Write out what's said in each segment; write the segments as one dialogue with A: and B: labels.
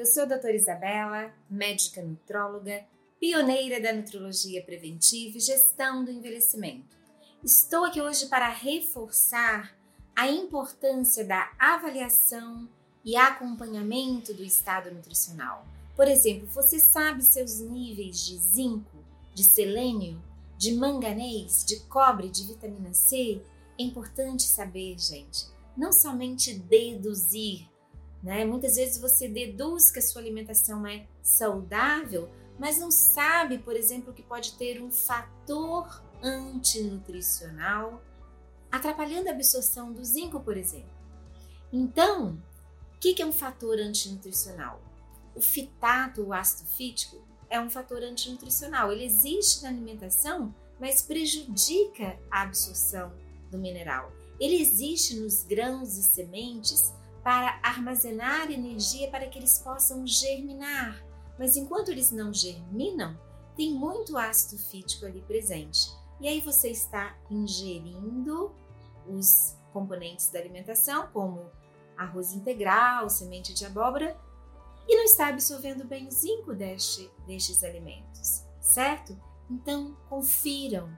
A: eu sou a doutora Isabela, médica nutróloga, pioneira da nutrologia preventiva e gestão do envelhecimento. Estou aqui hoje para reforçar a importância da avaliação e acompanhamento do estado nutricional. Por exemplo, você sabe seus níveis de zinco, de selênio, de manganês, de cobre, de vitamina C? É importante saber, gente, não somente deduzir, né? Muitas vezes você deduz que a sua alimentação é saudável, mas não sabe, por exemplo, que pode ter um fator antinutricional atrapalhando a absorção do zinco, por exemplo. Então, o que é um fator antinutricional? O fitato, o ácido fítico, é um fator antinutricional. Ele existe na alimentação, mas prejudica a absorção do mineral. Ele existe nos grãos e sementes para armazenar energia para que eles possam germinar. Mas enquanto eles não germinam, tem muito ácido fítico ali presente. E aí você está ingerindo os componentes da alimentação, como arroz integral, semente de abóbora, e não está absorvendo bem o zinco deste, destes alimentos, certo? Então, confiram,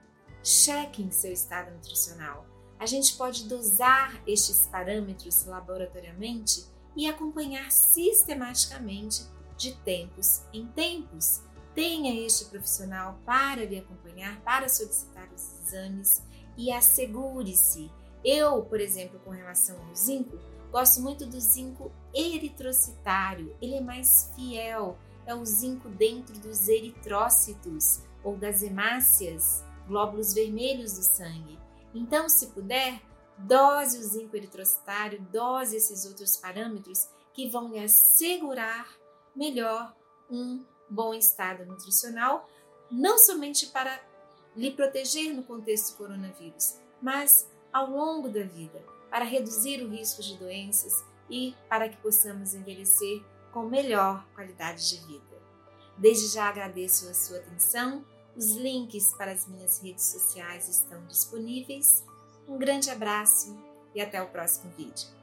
A: chequem seu estado nutricional. A gente pode dosar estes parâmetros laboratoriamente e acompanhar sistematicamente de tempos em tempos Tenha este profissional para lhe acompanhar, para solicitar os exames e assegure-se. Eu, por exemplo, com relação ao zinco, gosto muito do zinco eritrocitário. Ele é mais fiel, é o zinco dentro dos eritrócitos ou das hemácias, glóbulos vermelhos do sangue. Então, se puder, dose o zinco eritrocitário, dose esses outros parâmetros que vão lhe assegurar melhor um bom estado nutricional, não somente para lhe proteger no contexto coronavírus, mas ao longo da vida, para reduzir o risco de doenças e para que possamos envelhecer com melhor qualidade de vida. Desde já agradeço a sua atenção. Os links para as minhas redes sociais estão disponíveis. Um grande abraço e até o próximo vídeo.